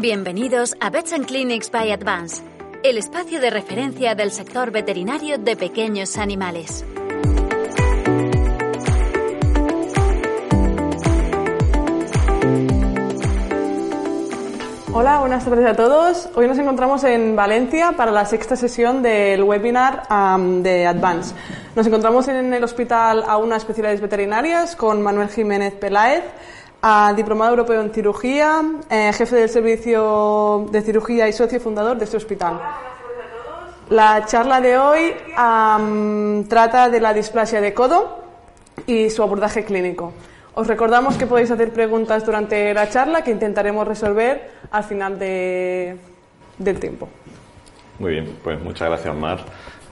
Bienvenidos a Vets and Clinics by Advance, el espacio de referencia del sector veterinario de pequeños animales. Hola, buenas tardes a todos. Hoy nos encontramos en Valencia para la sexta sesión del webinar de Advance. Nos encontramos en el Hospital a una Especialidades Veterinarias con Manuel Jiménez Peláez, uh, diplomado europeo en cirugía, eh, jefe del servicio de cirugía y socio fundador de este hospital. La charla de hoy um, trata de la displasia de codo y su abordaje clínico. Os recordamos que podéis hacer preguntas durante la charla que intentaremos resolver al final de, del tiempo. Muy bien, pues muchas gracias, Mar.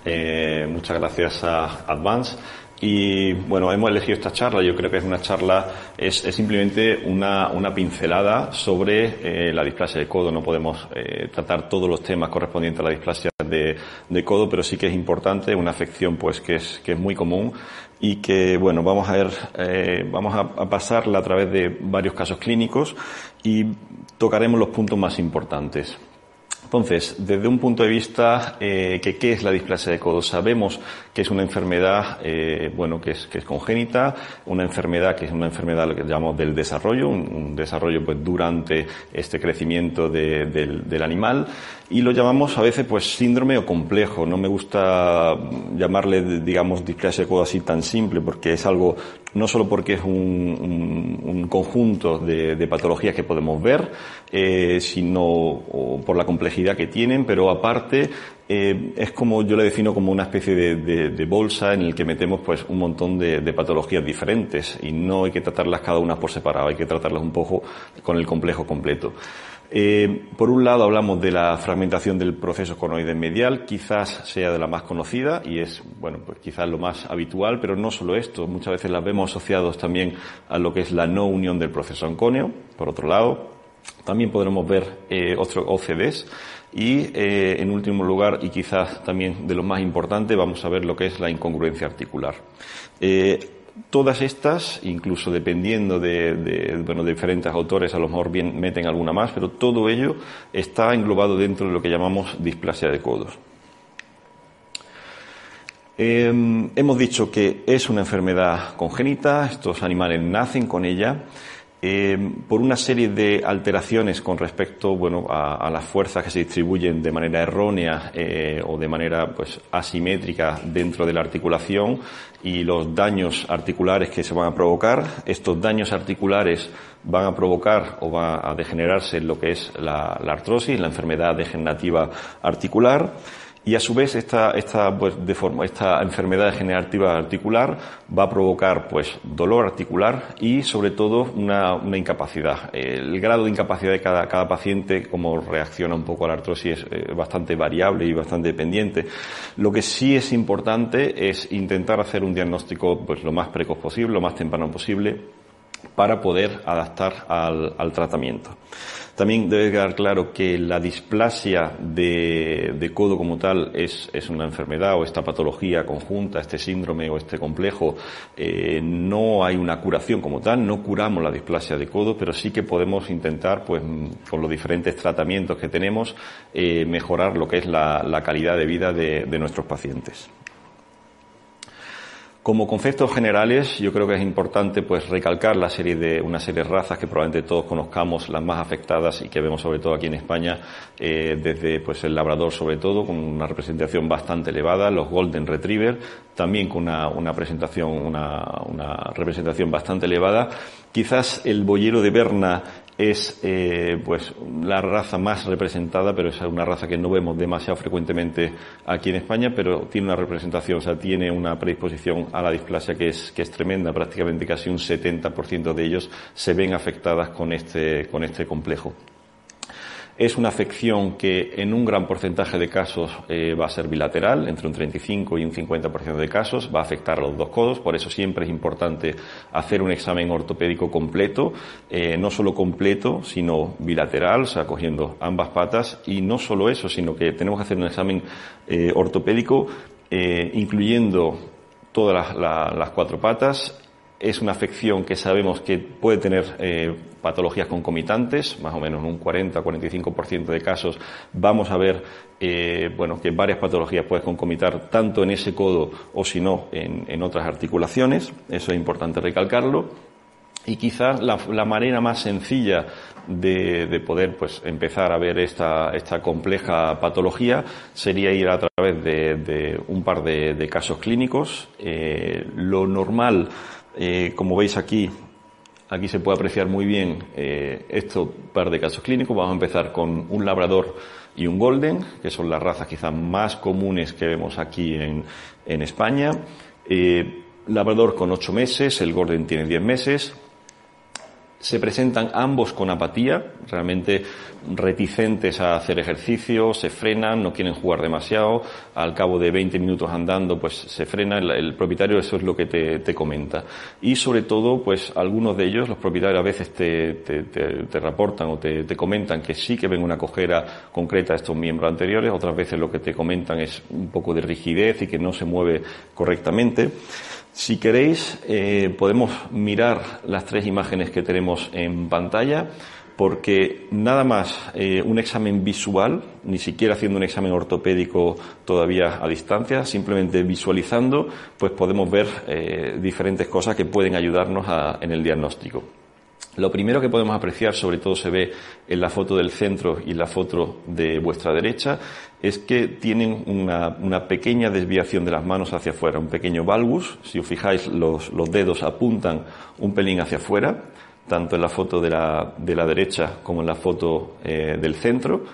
Eh, muchas gracias a Advance. Y bueno, hemos elegido esta charla, yo creo que es una charla, es, es simplemente una, una, pincelada sobre eh, la displasia de codo. No podemos eh, tratar todos los temas correspondientes a la displasia de, de, codo, pero sí que es importante, una afección pues que es, que es muy común y que bueno, vamos a ver, eh, vamos a, a pasarla a través de varios casos clínicos y tocaremos los puntos más importantes. Entonces, desde un punto de vista eh, que qué es la displasia de codo, sabemos que es una enfermedad, eh, bueno, que es, que es congénita, una enfermedad que es una enfermedad lo que llamamos del desarrollo, un, un desarrollo pues durante este crecimiento de, del, del animal y lo llamamos a veces pues síndrome o complejo. No me gusta llamarle, digamos, displasia de codo así tan simple porque es algo no solo porque es un, un, un conjunto de, de, patologías que podemos ver, eh, sino por la complejidad que tienen, pero aparte eh, es como yo le defino como una especie de, de, de, bolsa en el que metemos pues un montón de, de, patologías diferentes y no hay que tratarlas cada una por separado, hay que tratarlas un poco con el complejo completo. Eh, por un lado hablamos de la fragmentación del proceso conoide medial, quizás sea de la más conocida y es, bueno, pues quizás lo más habitual, pero no solo esto, muchas veces las vemos asociados también a lo que es la no unión del proceso ancóneo, por otro lado. También podremos ver eh, otros OCDs y, eh, en último lugar, y quizás también de lo más importante, vamos a ver lo que es la incongruencia articular. Eh, todas estas, incluso dependiendo de, bueno, diferentes autores, a lo mejor bien meten alguna más, pero todo ello está englobado dentro de lo que llamamos displasia de codos. Eh, hemos dicho que es una enfermedad congénita, estos animales nacen con ella, eh, por una serie de alteraciones con respecto bueno, a, las fuerzas que se distribuyen de manera errónea eh, o de manera pues, asimétrica dentro de la articulación y los daños articulares que se van a provocar. Estos daños articulares van a provocar o va a degenerarse lo que es la, la artrosis, la enfermedad degenerativa articular. Y a su vez esta, esta, pues, de forma, esta enfermedad degenerativa articular va a provocar pues, dolor articular y sobre todo una, una incapacidad. El grado de incapacidad de cada, cada, paciente, como reacciona un poco a la artrosis, es eh, bastante variable y bastante dependiente. Lo que sí es importante es intentar hacer un diagnóstico pues, lo más precoz posible, lo más temprano posible, para poder adaptar al, al tratamiento. También debe quedar claro que la displasia de, codo como tal es, una enfermedad o esta patología conjunta, este síndrome o este complejo, eh, no hay una curación como tal, no curamos la displasia de codo, pero sí que podemos intentar, pues, con los diferentes tratamientos que tenemos, eh, mejorar lo que es la, calidad de vida de nuestros pacientes. Como conceptos generales, yo creo que es importante pues recalcar la serie de una serie de razas que probablemente todos conozcamos, las más afectadas y que vemos sobre todo aquí en España, eh, desde pues el labrador sobre todo, con una representación bastante elevada, los golden retriever, también con una, una presentación, una, una representación bastante elevada. Quizás el boyero de Berna es eh, pues la raza más representada, pero es una raza que no vemos demasiado frecuentemente aquí en España, pero tiene una representación, o sea, tiene una predisposición a la displasia que es, que es tremenda, prácticamente casi un 70% de ellos se ven afectadas con este, con este complejo. Es una afección que en un gran porcentaje de casos eh, va a ser bilateral, entre un 35 y un 50% de casos, va a afectar a los dos codos, por eso siempre es importante hacer un examen ortopédico completo, eh, no solo completo, sino bilateral, o sea, cogiendo ambas patas, y no solo eso, sino que tenemos que hacer un examen eh, ortopédico incluyendo todas las cuatro patas es una afección que sabemos que puede tener eh, patologías concomitantes, más o menos en un 40-45% de casos vamos a ver eh, bueno, que varias patologías pueden concomitar tanto en ese codo o si no en, otras articulaciones, eso es importante recalcarlo. Y quizás la, manera más sencilla de, poder pues, empezar a ver esta, esta compleja patología sería ir a través de, un par de, casos clínicos. Eh, lo normal eh, como veis aquí, aquí se puede apreciar muy bien eh, estos par de casos clínicos. Vamos a empezar con un labrador y un golden, que son las razas quizás más comunes que vemos aquí en, España. Eh, labrador con ocho meses, el golden tiene diez meses se presentan ambos con apatía, realmente reticentes a hacer ejercicio, se frenan, no quieren jugar demasiado, al cabo de 20 minutos andando pues se frena, el, propietario eso es lo que te, comenta. Y sobre todo pues algunos de ellos, los propietarios a veces te, te, te reportan o te, comentan que sí que ven una cojera concreta a estos miembros anteriores, otras veces lo que te comentan es un poco de rigidez y que no se mueve correctamente. Si queréis, eh, podemos mirar las tres imágenes que tenemos en pantalla, porque nada más eh, un examen visual, ni siquiera haciendo un examen ortopédico todavía a distancia, simplemente visualizando, pues podemos ver eh, diferentes cosas que pueden ayudarnos en el diagnóstico. Lo primero que podemos apreciar, sobre todo se ve en la foto del centro y la foto de vuestra derecha, es que tienen una, pequeña desviación de las manos hacia afuera, un pequeño valgus. Si os fijáis, los, dedos apuntan un pelín hacia afuera, tanto en la foto de la, derecha como en la foto eh, del centro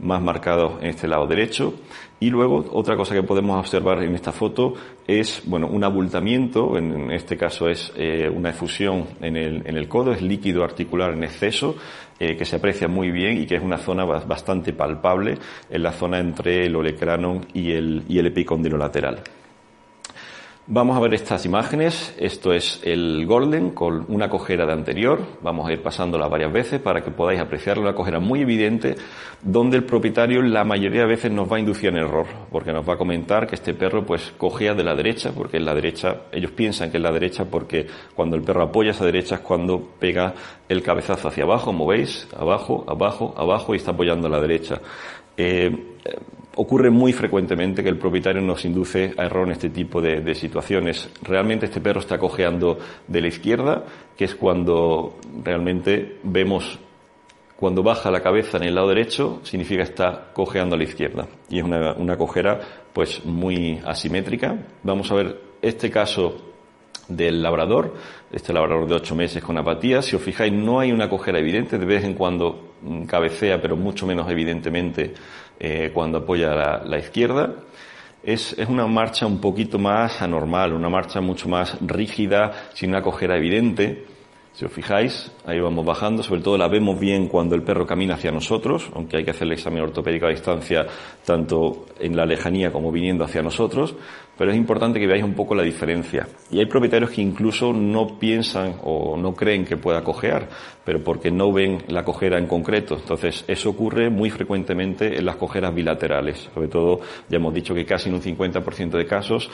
más marcado en este lado derecho. Y luego otra cosa que podemos observar en esta foto es bueno un abultamiento, en este caso es eh, una efusión en el, en el, codo, es líquido articular en exceso eh, que se aprecia muy bien y que es una zona bastante palpable en la zona entre el olecranon y el, y el epicóndilo lateral. Vamos a ver estas imágenes. Esto es el Golden con una cojera de anterior. Vamos a ir pasándola varias veces para que podáis apreciar una cojera muy evidente donde el propietario la mayoría de veces nos va a inducir en error porque nos va a comentar que este perro pues cojea de la derecha porque en la derecha, ellos piensan que es la derecha porque cuando el perro apoya esa derecha es cuando pega el cabezazo hacia abajo, como veis, abajo, abajo, abajo y está apoyando a la derecha. Eh, ocurre muy frecuentemente que el propietario nos induce a error en este tipo de, situaciones. Realmente este perro está cojeando de la izquierda, que es cuando realmente vemos cuando baja la cabeza en el lado derecho, significa que está cojeando a la izquierda. Y es una, una cojera pues muy asimétrica. Vamos a ver este caso del labrador, este labrador de ocho meses con apatía. Si os fijáis, no hay una cojera evidente, de vez en cuando mm, cabecea, pero mucho menos evidentemente eh, cuando apoya la, izquierda. Es, es, una marcha un poquito más anormal, una marcha mucho más rígida, sin una cojera evidente. Si os fijáis, ahí vamos bajando, sobre todo la vemos bien cuando el perro camina hacia nosotros, aunque hay que hacer el examen ortopédico a distancia tanto en la lejanía como viniendo hacia nosotros, pero es importante que veáis un poco la diferencia. Y hay propietarios que incluso no piensan o no creen que pueda cojear, pero porque no ven la cojera en concreto. Entonces, eso ocurre muy frecuentemente en las cojeras bilaterales. Sobre todo, ya hemos dicho que casi en un 50% de casos,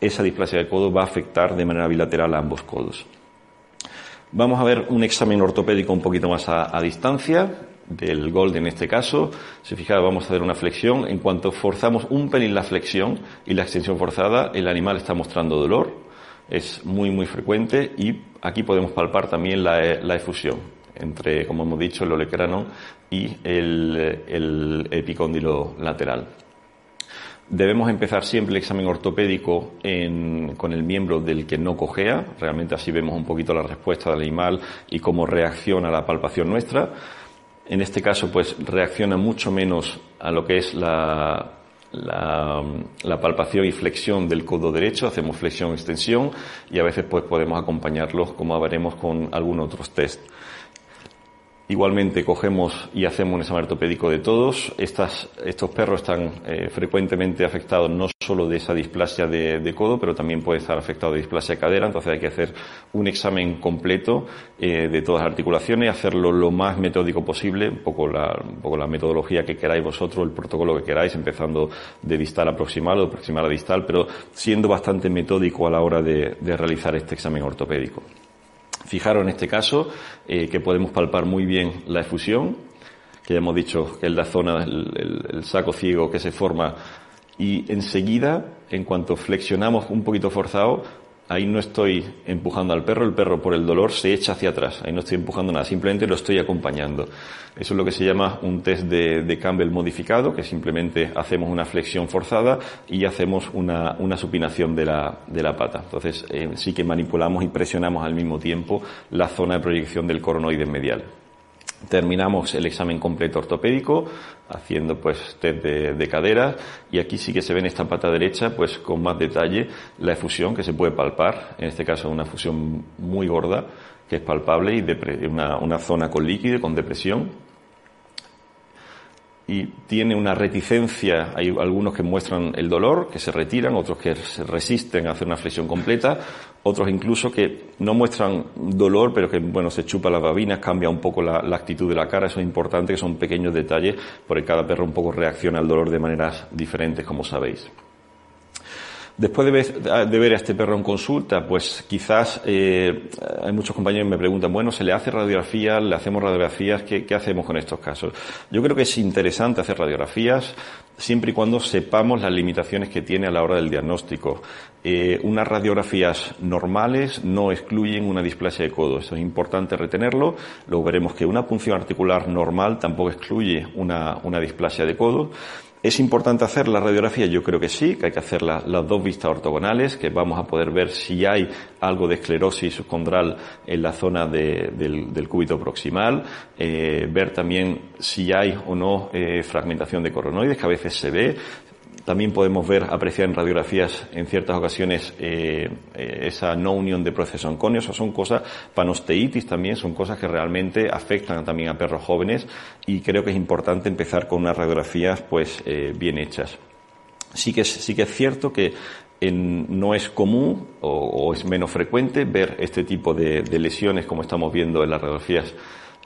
esa displasia del codo va a afectar de manera bilateral a ambos codos. Vamos a ver un examen ortopédico un poquito más a, distancia, del Gold en este caso. Si fijáis, vamos a hacer una flexión. En cuanto forzamos un pelín la flexión y la extensión forzada, el animal está mostrando dolor. Es muy, muy frecuente y aquí podemos palpar también la, efusión entre, como hemos dicho, el olecrano y el, el epicóndilo lateral. Debemos empezar siempre el examen ortopédico con el miembro del que no cojea. Realmente así vemos un poquito la respuesta del animal y cómo reacciona la palpación nuestra. En este caso, pues reacciona mucho menos a lo que es la, palpación y flexión del codo derecho, hacemos flexión-extensión y a veces pues podemos acompañarlos como veremos con algunos otros test. Igualmente cogemos y hacemos un examen ortopédico de todos. Estas, estos perros están eh, frecuentemente afectados no solo de esa displasia de, codo, pero también puede estar afectado de displasia de cadera. Entonces hay que hacer un examen completo eh, de todas las articulaciones, hacerlo lo más metódico posible, un poco, la, poco la metodología que queráis vosotros, el protocolo que queráis, empezando de distal a proximal o de proximal a distal, pero siendo bastante metódico a la hora de realizar este examen ortopédico. Fijaros en este caso eh, que podemos palpar muy bien la efusión, que ya hemos dicho que es la zona, el, saco ciego que se forma y enseguida, en cuanto flexionamos un poquito forzado, ahí no estoy empujando al perro, el perro por el dolor se echa hacia atrás, ahí no estoy empujando nada, simplemente lo estoy acompañando. Eso es lo que se llama un test de, Campbell modificado, que simplemente hacemos una flexión forzada y hacemos una, supinación de la, de la, pata. Entonces eh, sí que manipulamos y presionamos al mismo tiempo la zona de proyección del coronoide medial. Terminamos el examen completo ortopédico haciendo pues test de, cadera y aquí sí que se ve en esta pata derecha pues con más detalle la efusión que se puede palpar, en este caso una efusión muy gorda que es palpable y una, una zona con líquido, con depresión y tiene una reticencia, hay algunos que muestran el dolor, que se retiran, otros que se resisten a hacer una flexión completa, otros incluso que no muestran dolor, pero que, bueno, se chupa las babinas, cambia un poco la, actitud de la cara, eso es importante, que son pequeños detalles, porque cada perro un poco reacciona al dolor de maneras diferentes, como sabéis. Después de ver, a este perro en consulta, pues quizás eh, hay muchos compañeros que me preguntan, bueno, se le hace radiografía, le hacemos radiografías, ¿qué, hacemos con estos casos? Yo creo que es interesante hacer radiografías siempre y cuando sepamos las limitaciones que tiene a la hora del diagnóstico. Eh, unas radiografías normales no excluyen una displasia de codo, eso es importante retenerlo. Luego veremos que una punción articular normal tampoco excluye una, una displasia de codo. ¿Es importante hacer la radiografía? Yo creo que sí, que hay que hacer las dos vistas ortogonales, que vamos a poder ver si hay algo de esclerosis subcondral en la zona del, cúbito proximal, eh, ver también si hay o no eh, fragmentación de coronoides, que a veces se ve, también podemos ver, apreciar en radiografías en ciertas ocasiones eh, eh, esa no unión de procesos oncóneos. O son cosas, panosteitis también, son cosas que realmente afectan también a perros jóvenes y creo que es importante empezar con unas radiografías pues eh, bien hechas. Sí que, es, sí que es cierto que no es común o, es menos frecuente ver este tipo de, de lesiones como estamos viendo en las radiografías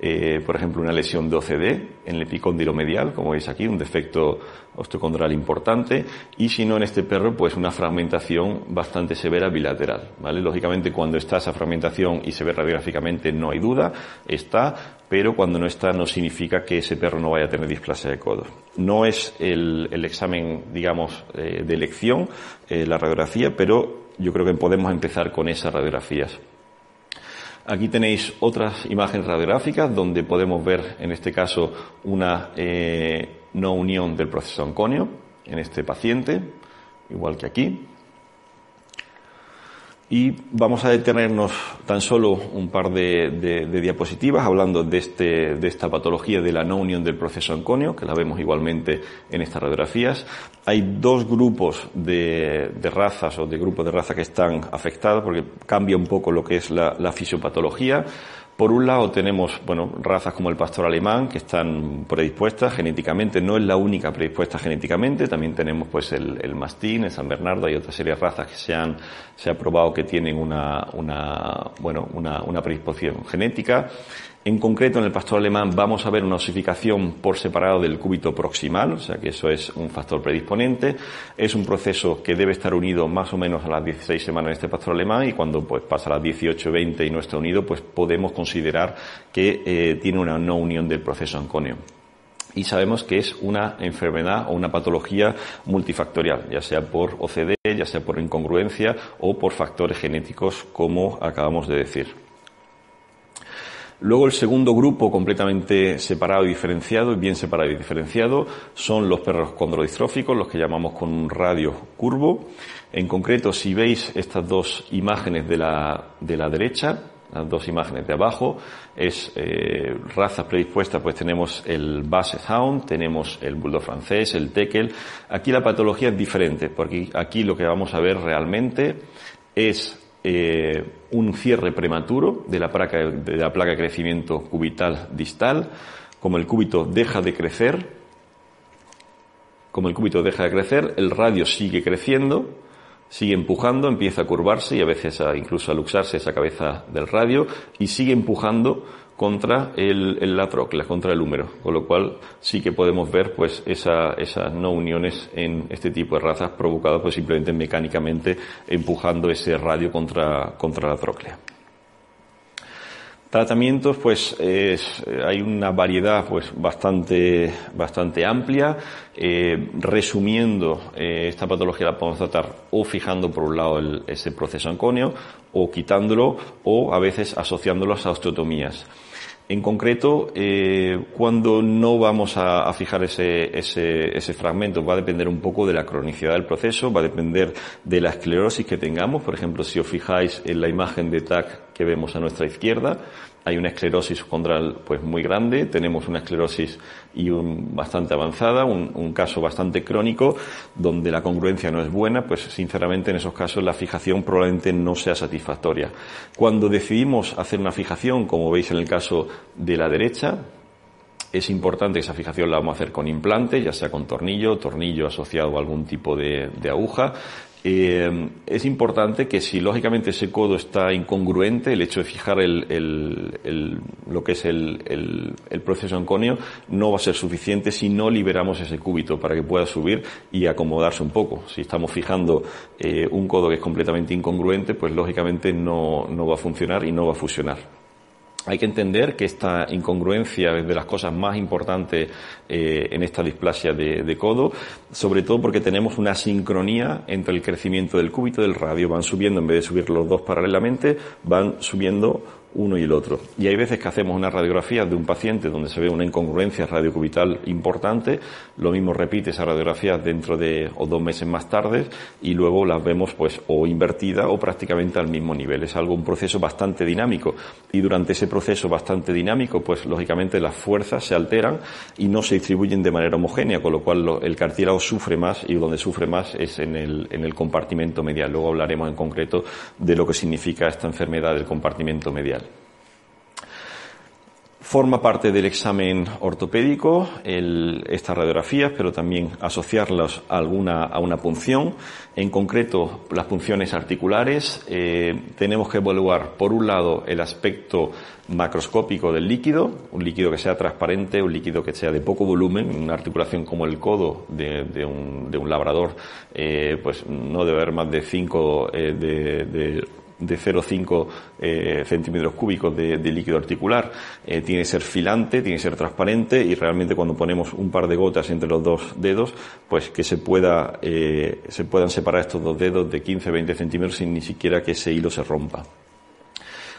eh, por ejemplo, una lesión de OCD en el epicóndilo medial, como veis aquí, un defecto osteocondral importante, y si no en este perro, pues una fragmentación bastante severa bilateral, ¿vale? Lógicamente, cuando está esa fragmentación y se ve radiográficamente, no hay duda, está, pero cuando no está no significa que ese perro no vaya a tener displasia de codo. No es el, examen, digamos, eh, de elección, eh, la radiografía, pero yo creo que podemos empezar con esas radiografías. Aquí tenéis otras imágenes radiográficas donde podemos ver, en este caso, una eh, no unión del proceso oncóneo en este paciente, igual que aquí. Y vamos a detenernos tan solo un par de, diapositivas hablando de, este, de esta patología de la no unión del proceso oncóneo, que la vemos igualmente en estas radiografías. Hay dos grupos de, razas o de grupos de razas que están afectados porque cambia un poco lo que es la fisiopatología. Por un lado tenemos, bueno, razas como el pastor alemán que están predispuestas genéticamente, no es la única predispuesta genéticamente, también tenemos pues el, mastín, el San Bernardo, hay otra serie de razas que se han, se ha probado que tienen una, una bueno, una predisposición genética. En concreto, en el pastor alemán vamos a ver una osificación por separado del cúbito proximal, o sea que eso es un factor predisponente. Es un proceso que debe estar unido más o menos a las 16 semanas en este pastor alemán y cuando pues pasa a las 18, 20 y no está unido, pues podemos considerar que eh, tiene una no unión del proceso ancóneo y sabemos que es una enfermedad o una patología multifactorial, ya sea por OCD, ya sea por incongruencia o por factores genéticos, como acabamos de decir. Luego el segundo grupo completamente separado y diferenciado, bien separado y diferenciado, son los perros condrodistróficos, los que llamamos con un radio curvo. En concreto, si veis estas dos imágenes de la, de la derecha, las dos imágenes de abajo, es eh, razas predispuestas, pues tenemos el Basset Hound, tenemos el Bulldog francés, el Teckel. Aquí la patología es diferente, porque aquí lo que vamos a ver realmente es eh, un cierre prematuro de la, placa, de la placa crecimiento cubital distal, como el cúbito deja de crecer, como el cúbito deja de crecer, el radio sigue creciendo, sigue empujando, empieza a curvarse y a veces a, incluso a luxarse esa cabeza del radio y sigue empujando contra el, el la contra el húmero, con lo cual sí que podemos ver pues esa, esas no uniones en este tipo de razas provocadas pues simplemente mecánicamente empujando ese radio contra, contra la tróclea. Tratamientos, pues es, hay una variedad pues bastante, bastante amplia. Eh, resumiendo, eh, esta patología la podemos tratar o fijando por un lado el, ese proceso ancóneo o quitándolo o a veces asociándolo a osteotomías. En concreto, eh, cuando no vamos a, a fijar ese, ese, ese, fragmento, va a depender un poco de la cronicidad del proceso, va a depender de la esclerosis que tengamos. Por ejemplo, si os fijáis en la imagen de TAC que vemos a nuestra izquierda, hay una esclerosis condral pues muy grande, tenemos una esclerosis y un, bastante avanzada, un, caso bastante crónico donde la congruencia no es buena, pues sinceramente en esos casos la fijación probablemente no sea satisfactoria. Cuando decidimos hacer una fijación, como veis en el caso de la derecha, es importante que esa fijación la vamos a hacer con implante, ya sea con tornillo, tornillo asociado a algún tipo de aguja. Eh, es importante que si lógicamente ese codo está incongruente, el hecho de fijar el, el, el, lo que es el, proceso ancóneo no va a ser suficiente si no liberamos ese cúbito para que pueda subir y acomodarse un poco. Si estamos fijando eh, un codo que es completamente incongruente, pues lógicamente no, no va a funcionar y no va a fusionar. Hay que entender que esta incongruencia es de las cosas más importantes eh, en esta displasia de, de, codo, sobre todo porque tenemos una sincronía entre el crecimiento del cúbito y del radio. Van subiendo, en vez de subir los dos paralelamente, van subiendo uno y el otro. Y hay veces que hacemos una radiografía de un paciente donde se ve una incongruencia radiocubital importante, lo mismo repite esa radiografía dentro de o dos meses más tarde y luego las vemos pues o invertida o prácticamente al mismo nivel. Es algo, un proceso bastante dinámico y durante ese proceso bastante dinámico pues lógicamente las fuerzas se alteran y no se distribuyen de manera homogénea, con lo cual el cartílago sufre más y donde sufre más es en el, en el compartimento medial. Luego hablaremos en concreto de lo que significa esta enfermedad del compartimento medial. Forma parte del examen ortopédico estas radiografías, pero también asociarlas a, alguna, a una punción. En concreto, las punciones articulares. Eh, tenemos que evaluar, por un lado, el aspecto macroscópico del líquido, un líquido que sea transparente, un líquido que sea de poco volumen, una articulación como el codo de, de, un, de un, labrador, eh, pues no debe haber más de 5 eh, de, de de 0,5 eh, centímetros cúbicos de, líquido articular. Eh, tiene que ser filante, tiene que ser transparente y realmente cuando ponemos un par de gotas entre los dos dedos, pues que se pueda, eh, se puedan separar estos dos dedos de 15-20 centímetros sin ni siquiera que ese hilo se rompa.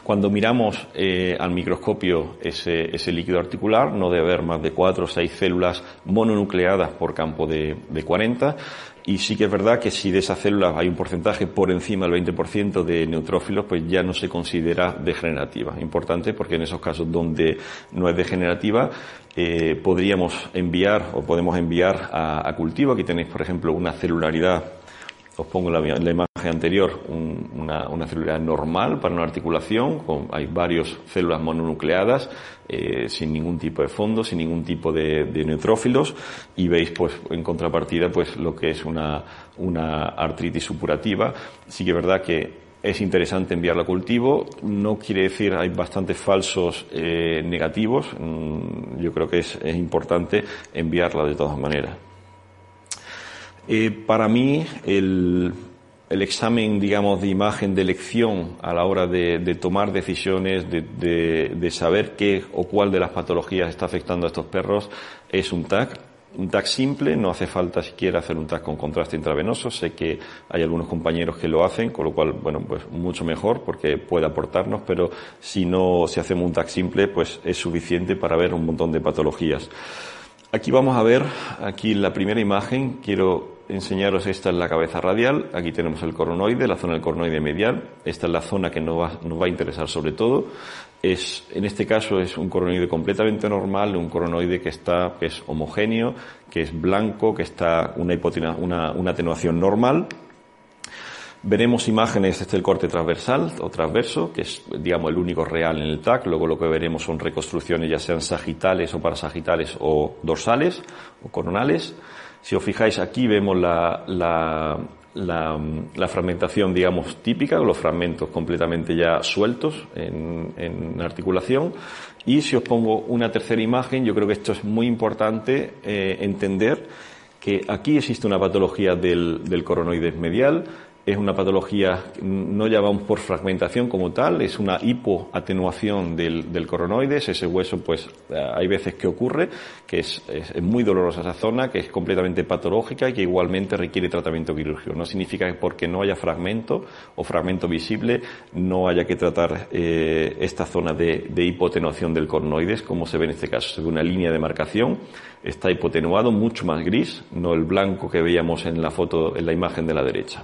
Cuando miramos eh, al microscopio ese, ese, líquido articular, no debe haber más de 4 o 6 células mononucleadas por campo de, de 40 y sí que es verdad que si de esas células hay un porcentaje por encima del 20% de neutrófilos, pues ya no se considera degenerativa. Importante porque en esos casos donde no es degenerativa, eh, podríamos enviar o podemos enviar a, a, cultivo. Aquí tenéis, por ejemplo, una celularidad, os pongo la, la imagen anterior, un, una, una, celularidad normal para una articulación, hay varias células mononucleadas, eh, sin ningún tipo de fondo, sin ningún tipo de, neutrófilos, y veis, pues, en contrapartida, pues, lo que es una, una artritis supurativa. Sí que es verdad que es interesante enviarla a cultivo. No quiere decir, hay bastantes falsos eh, negativos. Mm, yo creo que es, es, importante enviarla de todas maneras. Eh, para mí, el, examen, digamos, de imagen de elección a la hora de, tomar decisiones, de, de, de, saber qué o cuál de las patologías está afectando a estos perros, es un TAC un TAC simple, no hace falta siquiera hacer un TAC con contraste intravenoso. Sé que hay algunos compañeros que lo hacen, con lo cual, bueno, pues mucho mejor porque puede aportarnos, pero si no, si hacemos un TAC simple, pues es suficiente para ver un montón de patologías. Aquí vamos a ver, aquí la primera imagen, quiero enseñaros, esta es la cabeza radial, aquí tenemos el coronoide, la zona del coronoide medial, esta es la zona que nos va, nos va a interesar sobre todo, es, en este caso es un coronoide completamente normal, un coronoide que está, que es homogéneo, que es blanco, que está una, una, una atenuación normal, Veremos imágenes, este es el corte transversal o transverso, que es, digamos, el único real en el TAC. Luego lo que veremos son reconstrucciones ya sean sagitales o parasagitales o dorsales o coronales. Si os fijáis aquí vemos la, la, la, fragmentación, digamos, típica, los fragmentos completamente ya sueltos en, en, articulación. Y si os pongo una tercera imagen, yo creo que esto es muy importante eh, entender que aquí existe una patología del, del coronoides medial, es una patología, no llamamos por fragmentación como tal, es una hipoatenuación del, del coronoides, ese hueso pues eh, hay veces que ocurre, que es, muy dolorosa esa zona, que es completamente patológica y que igualmente requiere tratamiento quirúrgico. No significa que porque no haya fragmento o fragmento visible no haya que tratar eh, esta zona de, de hipotenuación del coronoides, como se ve en este caso. Se ve una línea de marcación, está hipotenuado, mucho más gris, no el blanco que veíamos en la foto, en la imagen de la derecha.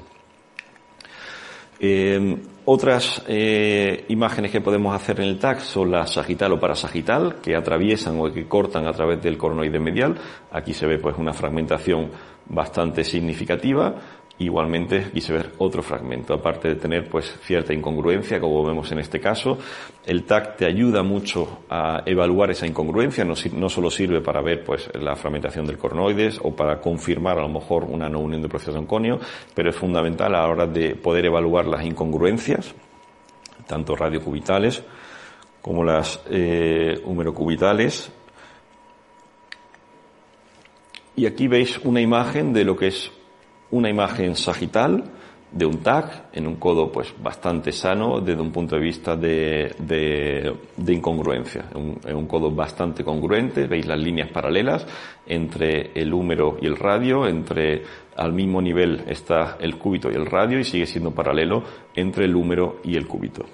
Eh, otras eh, imágenes que podemos hacer en el TAC son la sagital o parasagital, que atraviesan o que cortan a través del coronoide medial. Aquí se ve pues una fragmentación bastante significativa. Igualmente quise ver otro fragmento, aparte de tener pues cierta incongruencia, como vemos en este caso. El TAC te ayuda mucho a evaluar esa incongruencia, no, solo sirve para ver pues la fragmentación del cornoides o para confirmar a lo mejor una no unión de proceso onconio, pero es fundamental a la hora de poder evaluar las incongruencias, tanto radiocubitales como las eh, humerocubitales. Y aquí veis una imagen de lo que es una imagen sagital de un TAC en un codo pues bastante sano desde un punto de vista de, de, incongruencia. Un, un codo bastante congruente, veis las líneas paralelas entre el húmero y el radio, entre al mismo nivel está el cúbito y el radio y sigue siendo paralelo entre el húmero y el cúbito.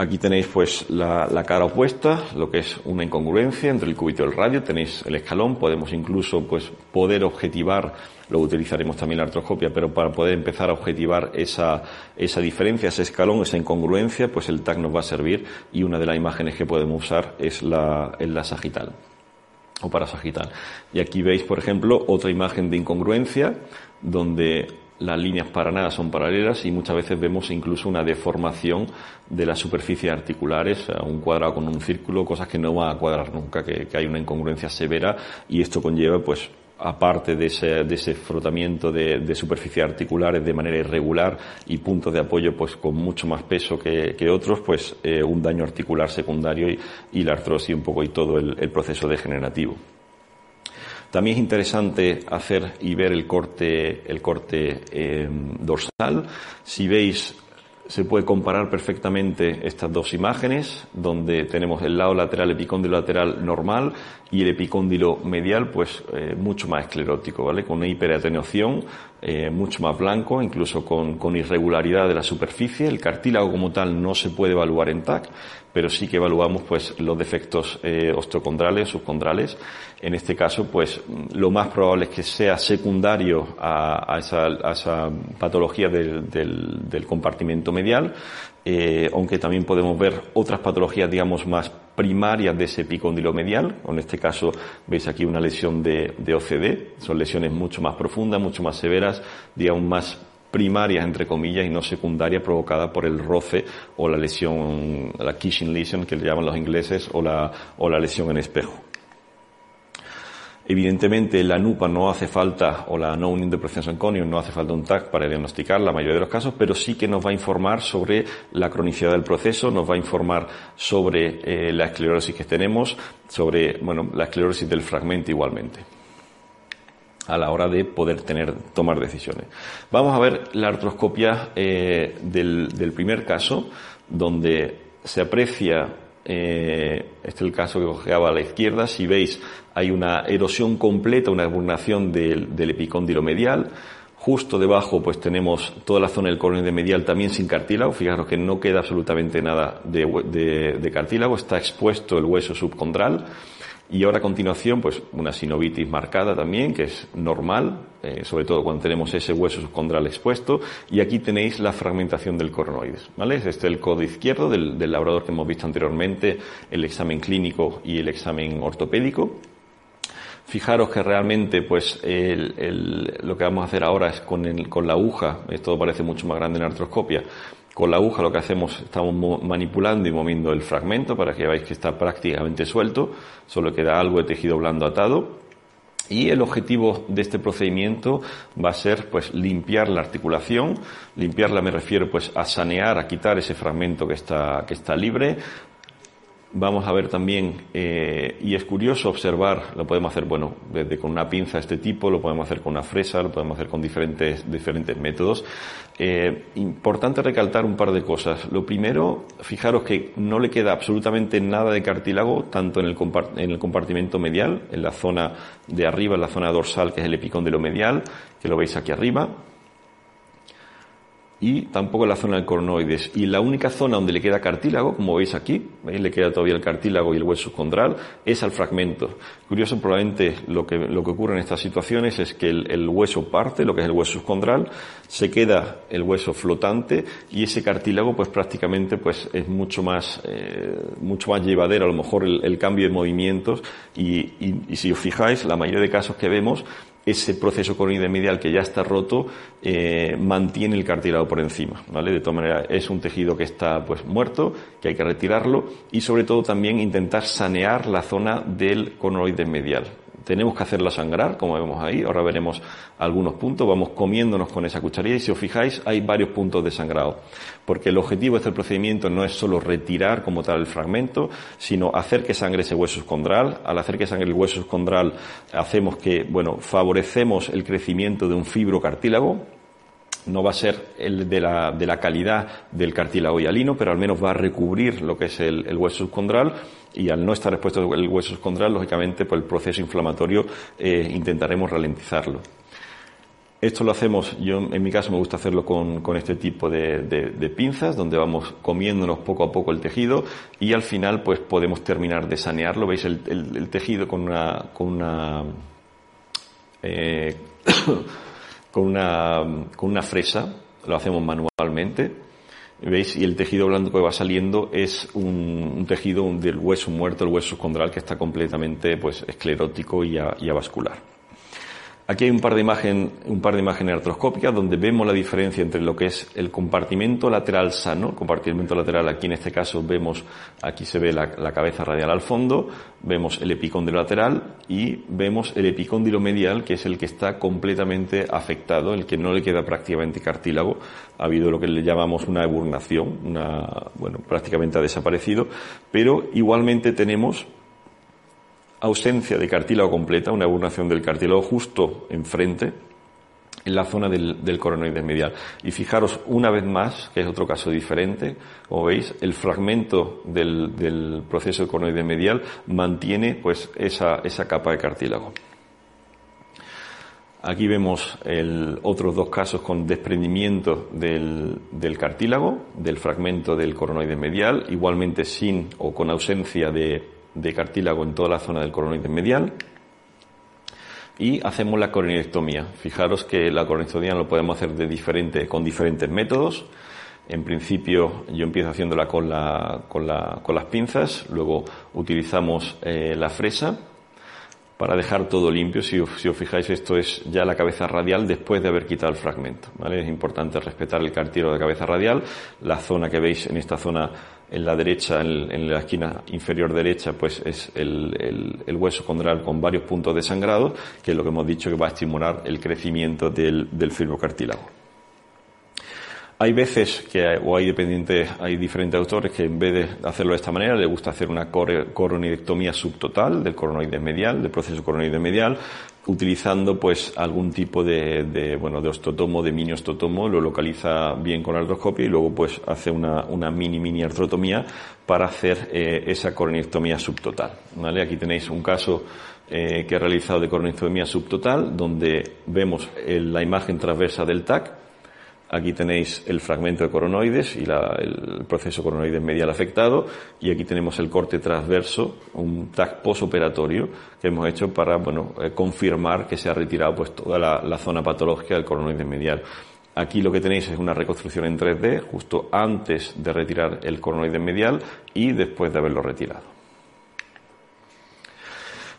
Aquí tenéis pues la, cara opuesta, lo que es una incongruencia entre el cúbito y el radio. Tenéis el escalón, podemos incluso pues poder objetivar, lo utilizaremos también la artroscopia, pero para poder empezar a objetivar esa, esa diferencia, ese escalón, esa incongruencia, pues el TAC nos va a servir y una de las imágenes que podemos usar es la, la sagital o parasagital. Y aquí veis, por ejemplo, otra imagen de incongruencia donde las líneas para nada son paralelas y muchas veces vemos incluso una deformación de las superficies articulares, un cuadrado con un círculo, cosas que no van a cuadrar nunca, que, hay una incongruencia severa y esto conlleva pues aparte de ese, de ese frotamiento de, superficies articulares de manera irregular y puntos de apoyo pues con mucho más peso que, otros, pues eh, un daño articular secundario y, la artrosis un poco y todo el proceso degenerativo. También es interesante hacer y ver el corte, el corte eh, dorsal. Si veis, se puede comparar perfectamente estas dos imágenes, donde tenemos el lado lateral, epicóndilo lateral normal, y el epicóndilo medial, pues eh, mucho más esclerótico, ¿vale? Con una hiperatenuación, eh, mucho más blanco, incluso con, con, irregularidad de la superficie. El cartílago como tal no se puede evaluar en TAC, pero sí que evaluamos pues los defectos eh, osteocondrales, subcondrales. En este caso, pues lo más probable es que sea secundario a, esa, patología del compartimento medial, eh, aunque también podemos ver otras patologías, digamos, más primarias de ese epicóndilo medial. En este caso, veis aquí una lesión de, de OCD. Son lesiones mucho más profundas, mucho más severas, digamos, más primarias, entre comillas, y no secundarias provocadas por el roce o la lesión, la kissing lesion, que le llaman los ingleses, o la, o la lesión en espejo. Evidentemente, la NUPA no hace falta, o la No Union de Proceso no hace falta un TAC para diagnosticar la mayoría de los casos, pero sí que nos va a informar sobre la cronicidad del proceso, nos va a informar sobre eh, la esclerosis que tenemos, sobre, bueno, la esclerosis del fragmento igualmente a la hora de poder tener, tomar decisiones. Vamos a ver la artroscopia eh, del, primer caso, donde se aprecia eh, este es el caso que cojeaba a la izquierda, si veis hay una erosión completa, una burnación del, del epicóndilo medial, Justo debajo pues tenemos toda la zona del coronoide medial también sin cartílago. Fijaros que no queda absolutamente nada de, cartílago. Está expuesto el hueso subcondral. Y ahora a continuación, pues una sinovitis marcada también, que es normal, eh, sobre todo cuando tenemos ese hueso subcondral expuesto. Y aquí tenéis la fragmentación del coronoides, ¿vale? Este es el codo izquierdo del, del labrador que hemos visto anteriormente, el examen clínico y el examen ortopédico. Fijaros que realmente, pues, lo que vamos a hacer ahora es con, con la aguja, esto parece mucho más grande en la artroscopia, con la aguja lo que hacemos, estamos manipulando y moviendo el fragmento para que veáis que está prácticamente suelto, solo queda algo de tejido blando atado. Y el objetivo de este procedimiento va a ser pues limpiar la articulación, limpiarla me refiero pues a sanear, a quitar ese fragmento que está, que está libre, Vamos a ver también, eh, y es curioso observar, lo podemos hacer, bueno, desde con una pinza de este tipo, lo podemos hacer con una fresa, lo podemos hacer con diferentes, diferentes métodos. Eh, importante recalcar un par de cosas. Lo primero, fijaros que no le queda absolutamente nada de cartílago, tanto en el, en el compartimento medial, en la zona de arriba, en la zona dorsal, que es el epicóndilo medial, que lo veis aquí arriba, y tampoco en la zona del coronoides. Y la única zona donde le queda cartílago, como veis aquí, le queda todavía el cartílago y el hueso subcondral, es al fragmento. Curioso, probablemente lo que, lo que ocurre en estas situaciones es que el, hueso parte, lo que es el hueso subcondral, se queda el hueso flotante y ese cartílago pues prácticamente pues es mucho más, eh, mucho más llevadero a lo mejor el, cambio de movimientos y, y si os fijáis, la mayoría de casos que vemos ese proceso coroide medial que ya está roto eh, mantiene el cartílago por encima, ¿vale? De todas maneras es un tejido que está pues muerto, que hay que retirarlo y sobre todo también intentar sanear la zona del coroide medial. Tenemos que hacerla sangrar, como vemos ahí. Ahora veremos algunos puntos. Vamos comiéndonos con esa cucharilla y si os fijáis hay varios puntos de sangrado. Porque el objetivo de este procedimiento no es solo retirar como tal el fragmento, sino hacer que sangre ese hueso escondral. Al hacer que sangre el hueso escondral hacemos que, bueno, favorecemos el crecimiento de un fibrocartílago, no va a ser el de la, de la calidad del cartílago hialino, pero al menos va a recubrir lo que es el, el hueso subcondral y al no estar expuesto el hueso escondral, lógicamente, pues el proceso inflamatorio eh, intentaremos ralentizarlo. Esto lo hacemos, yo en mi caso me gusta hacerlo con, con este tipo de, de, pinzas, donde vamos comiéndonos poco a poco el tejido y al final pues podemos terminar de sanearlo. Veis el, el, tejido con una, con una, eh, con una, con una fresa, lo hacemos manualmente ¿Veis? Y el tejido blando que va saliendo es un, tejido del hueso muerto, el hueso escondral, que está completamente pues, esclerótico y, avascular. Aquí hay un par de imágenes, un par de imágenes artroscópicas donde vemos la diferencia entre lo que es el compartimento lateral sano, compartimento lateral aquí en este caso vemos, aquí se ve la, cabeza radial al fondo, vemos el epicóndilo lateral y vemos el epicóndilo medial que es el que está completamente afectado, el que no le queda prácticamente cartílago, ha habido lo que le llamamos una eburnación, una, bueno, prácticamente ha desaparecido, pero igualmente tenemos ausencia de cartílago completa, una eburnación del cartílago justo enfrente, en la zona del, del coronoides medial. Y fijaros una vez más, que es otro caso diferente, como veis, el fragmento del, proceso del coronoides medial mantiene pues esa, esa capa de cartílago. Aquí vemos el, otros dos casos con desprendimiento del, del, cartílago, del fragmento del coronoide medial, igualmente sin o con ausencia de de cartílago en toda la zona del coronoide medial y hacemos la coronidectomía. Fijaros que la coronidectomía lo podemos hacer de con diferentes métodos. En principio yo empiezo haciéndola con, con, con las pinzas, luego utilizamos eh, la fresa para dejar todo limpio. Si, os fijáis, esto es ya la cabeza radial después de haber quitado el fragmento. ¿vale? Es importante respetar el cartílago de cabeza radial. La zona que veis en esta zona en la derecha, en, la esquina inferior derecha, pues es el, el, hueso condral con varios puntos de sangrado, que es lo que hemos dicho que va a estimular el crecimiento del, del fibrocartílago. Hay veces que, o hay dependientes, hay diferentes autores que en vez de hacerlo de esta manera, les gusta hacer una coronidectomía subtotal del coronoide medial, del proceso coronoide medial, utilizando pues algún tipo de, bueno de ostotomo, de mini ostotomo, lo localiza bien con artroscopia y luego pues hace una, una mini mini artrotomía para hacer eh, esa coronectomía subtotal. ¿vale? Aquí tenéis un caso eh, que he realizado de coronectomía subtotal donde vemos la imagen transversa del TAC Aquí tenéis el fragmento de coronoides y el proceso coronoides medial afectado y aquí tenemos el corte transverso, un TAC posoperatorio que hemos hecho para bueno, eh, confirmar que se ha retirado pues toda la, zona patológica del coronoides medial. Aquí lo que tenéis es una reconstrucción en 3D justo antes de retirar el coronoides medial y después de haberlo retirado.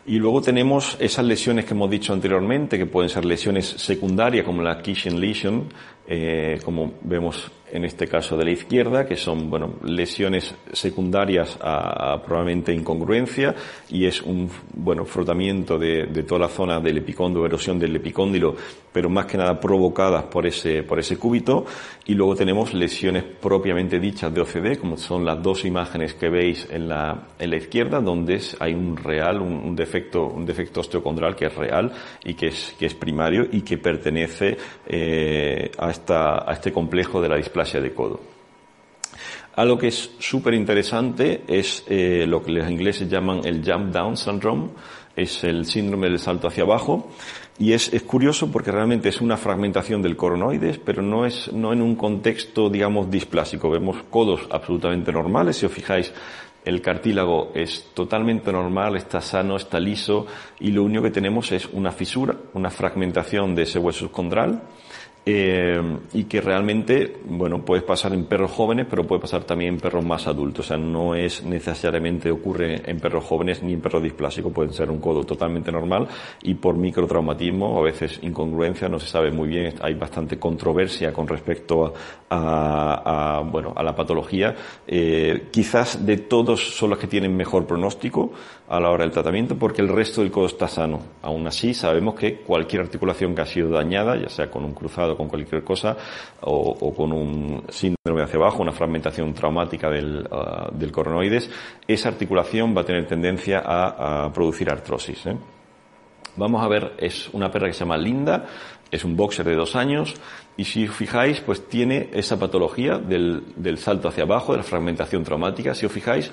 Y luego tenemos esas lesiones que hemos dicho anteriormente, que pueden ser lesiones secundarias como la Kishin lesion, eh, como vemos en este caso de la izquierda, que son bueno, lesiones secundarias a, probablemente incongruencia y es un bueno, frotamiento de, toda la zona del epicóndilo, erosión del epicóndilo, pero más que nada provocadas por ese, por ese cúbito. Y luego tenemos lesiones propiamente dichas de OCD, como son las dos imágenes que veis en la, en la izquierda, donde hay un real, un, defecto, un defecto osteocondral que es real y que es, que es primario y que pertenece eh, a, esta, a este complejo de la displasia de codo. Algo que es súper interesante es eh, lo que los ingleses llaman el jump down syndrome, es el síndrome del salto hacia abajo, y es, es, curioso porque realmente es una fragmentación del coronoides, pero no es, no en un contexto, digamos, displásico. Vemos codos absolutamente normales, si os fijáis, el cartílago es totalmente normal, está sano, está liso, y lo único que tenemos es una fisura, una fragmentación de ese hueso escondral, eh, y que realmente, bueno, puede pasar en perros jóvenes, pero puede pasar también en perros más adultos. O sea, no es necesariamente ocurre en perros jóvenes ni en perros displásicos, puede ser un codo totalmente normal y por microtraumatismo, a veces incongruencia, no se sabe muy bien, hay bastante controversia con respecto a, a, bueno, a la patología. Eh, quizás de todos son los que tienen mejor pronóstico a la hora del tratamiento porque el resto del codo está sano. Aún así, sabemos que cualquier articulación que ha sido dañada, ya sea con un cruzado con cualquier cosa o, con un síndrome hacia abajo, una fragmentación traumática del, ah, del coronoides, esa articulación va a tener tendencia a, producir artrosis. ¿eh? Vamos a ver, es una perra que se llama Linda, es un boxer de dos años y si os fijáis, pues tiene esa patología del, del salto hacia abajo, de la fragmentación traumática. Si os fijáis,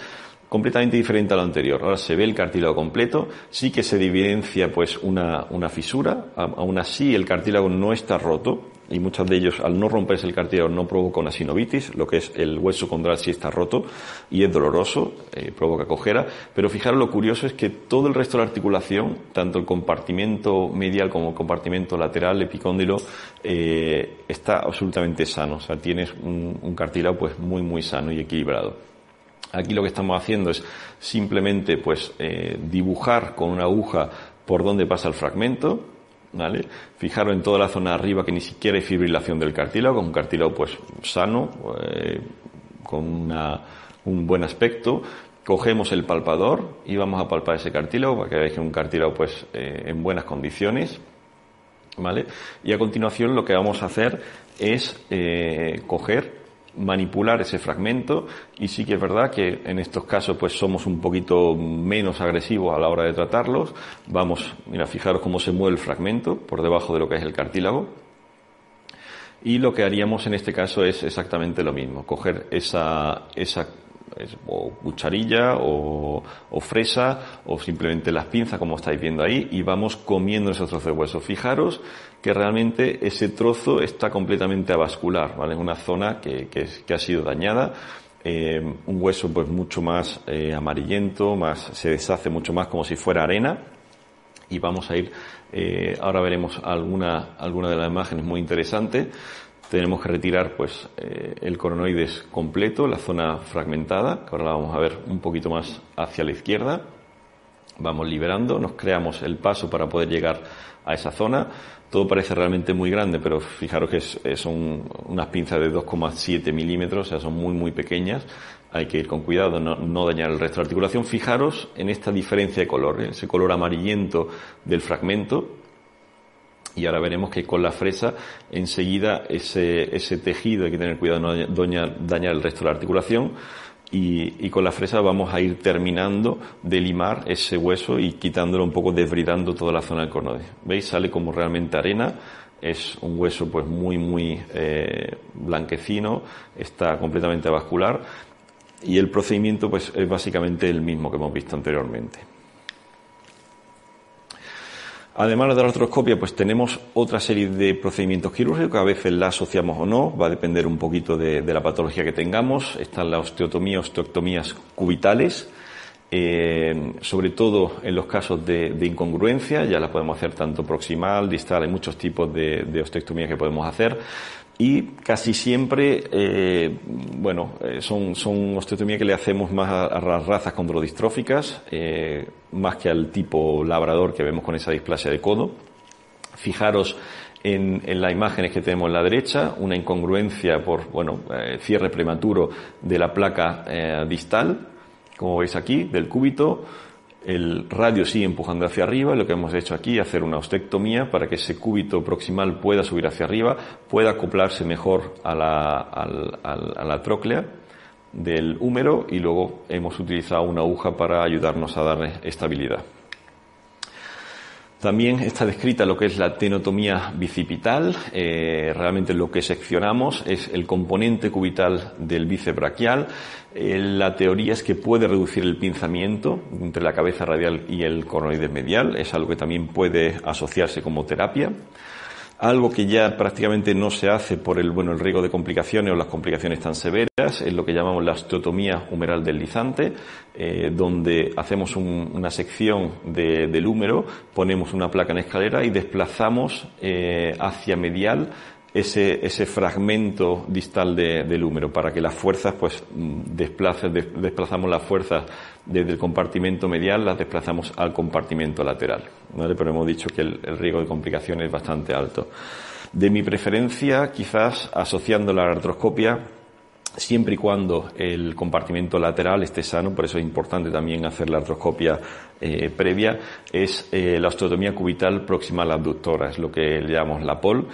completamente diferente a lo anterior. Ahora se ve el cartílago completo, sí que se evidencia pues una, una fisura, aún así el cartílago no está roto y muchos de ellos al no romperse el cartílago no provoca una sinovitis, lo que es el hueso condral sí está roto y es doloroso, eh, provoca cojera, pero fijaros lo curioso es que todo el resto de la articulación, tanto el compartimento medial como el compartimento lateral, epicóndilo, eh, está absolutamente sano, o sea, tienes un, un cartílago pues muy muy sano y equilibrado. Aquí lo que estamos haciendo es simplemente pues eh, dibujar con una aguja por dónde pasa el fragmento, ¿vale? Fijaros en toda la zona arriba que ni siquiera hay fibrilación del cartílago, un cartílago pues sano, eh, con un buen aspecto. Cogemos el palpador y vamos a palpar ese cartílago para que veáis que es un cartílago pues eh, en buenas condiciones. ¿Vale? Y a continuación lo que vamos a hacer es coger manipular ese fragmento y sí que es verdad que en estos casos pues somos un poquito menos agresivos a la hora de tratarlos. Vamos, mira, fijaros cómo se mueve el fragmento por debajo de lo que es el cartílago. Y lo que haríamos en este caso es exactamente lo mismo, coger esa, esa o cucharilla o, fresa o simplemente las pinzas como estáis viendo ahí y vamos comiendo esos trozos de hueso. Fijaros que realmente ese trozo está completamente avascular, ¿vale? En una zona que, que, ha sido dañada. Eh, un hueso pues mucho más eh, amarillento, más, se deshace mucho más como si fuera arena y vamos a ir, eh, ahora veremos alguna, alguna de las imágenes muy interesantes tenemos que retirar pues eh, el coronoides completo, la zona fragmentada, que ahora la vamos a ver un poquito más hacia la izquierda. Vamos liberando, nos creamos el paso para poder llegar a esa zona. Todo parece realmente muy grande, pero fijaros que son unas pinzas de 2,7 milímetros, o sea, son muy, muy pequeñas. Hay que ir con cuidado, no, dañar el resto de la articulación. Fijaros en esta diferencia de color, ese color amarillento del fragmento, y ahora veremos que con la fresa enseguida ese, ese tejido hay que tener cuidado no dañar, el resto de la articulación y, con la fresa vamos a ir terminando de limar ese hueso y quitándolo un poco, desbridando toda la zona del cornoide. ¿Veis? Sale como realmente arena. Es un hueso pues muy, muy eh, blanquecino, está completamente vascular y el procedimiento pues es básicamente el mismo que hemos visto anteriormente. Además de la artroscopia, pues tenemos otra serie de procedimientos quirúrgicos a veces la asociamos o no, va a depender un poquito de, la patología que tengamos. Están la osteotomía, osteoctomías cubitales, eh, sobre todo en los casos de, incongruencia, ya la podemos hacer tanto proximal, distal, hay muchos tipos de, de osteoctomías que podemos hacer y casi siempre, eh, bueno, eh, son, son osteotomías que le hacemos más a, las razas condrodistróficas, eh, más que al tipo labrador que vemos con esa displasia de codo. Fijaros en, en, las imágenes que tenemos en la derecha, una incongruencia por, bueno, cierre prematuro de la placa distal, como veis aquí, del cúbito, el radio sigue empujando hacia arriba, lo que hemos hecho aquí hacer una ostectomía para que ese cúbito proximal pueda subir hacia arriba, pueda acoplarse mejor a la, a tróclea del húmero y luego hemos utilizado una aguja para ayudarnos a darle estabilidad. También está descrita lo que es la tenotomía bicipital. Eh, realmente lo que seccionamos es el componente cubital del bíceps. Eh, la teoría es que puede reducir el pinzamiento entre la cabeza radial y el coronoides medial. Es algo que también puede asociarse como terapia. Algo que ya prácticamente no se hace por el, bueno, el riesgo de complicaciones o las complicaciones tan severas es lo que llamamos la osteotomía humeral deslizante, eh, donde hacemos una sección del húmero, ponemos una placa en escalera y desplazamos eh, hacia medial ese, ese fragmento distal del húmero para que las fuerzas pues desplacen, desplazamos las fuerzas desde el compartimento medial las desplazamos al compartimento lateral ¿vale? pero hemos dicho que el, riesgo de complicaciones es bastante alto de mi preferencia quizás asociando la artroscopia siempre y cuando el compartimento lateral esté sano, por eso es importante también hacer la artroscopia eh, previa, es eh, la osteotomía cubital proximal abductora, es lo que le llamamos la POL.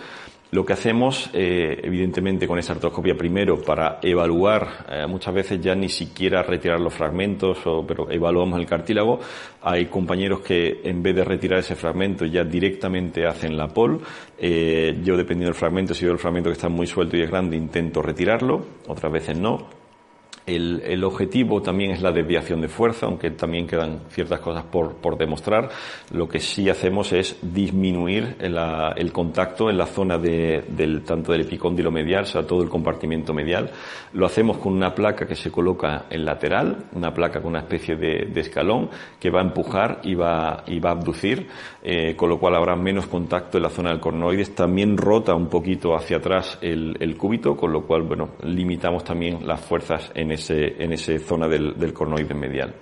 Lo que hacemos, eh, evidentemente, con esa artroscopia primero para evaluar, eh, muchas veces ya ni siquiera retirar los fragmentos, pero evaluamos el cartílago. Hay compañeros que en vez de retirar ese fragmento ya directamente hacen la POL. Eh, yo, dependiendo del fragmento, si veo el fragmento que está muy suelto y es grande, intento retirarlo. Otras veces no el, el, objetivo también es la desviación de fuerza, aunque también quedan ciertas cosas por, por demostrar. Lo que sí hacemos es disminuir el, el contacto en la zona de, del, tanto del epicóndilo medial, o sea, todo el compartimento medial. Lo hacemos con una placa que se coloca en lateral, una placa con una especie de, de escalón que va a empujar y va, y va a abducir, eh, con lo cual habrá menos contacto en la zona del cornoides. También rota un poquito hacia atrás el, el cúbito, con lo cual, bueno, limitamos también las fuerzas en en esa zona del, del cornoide medial.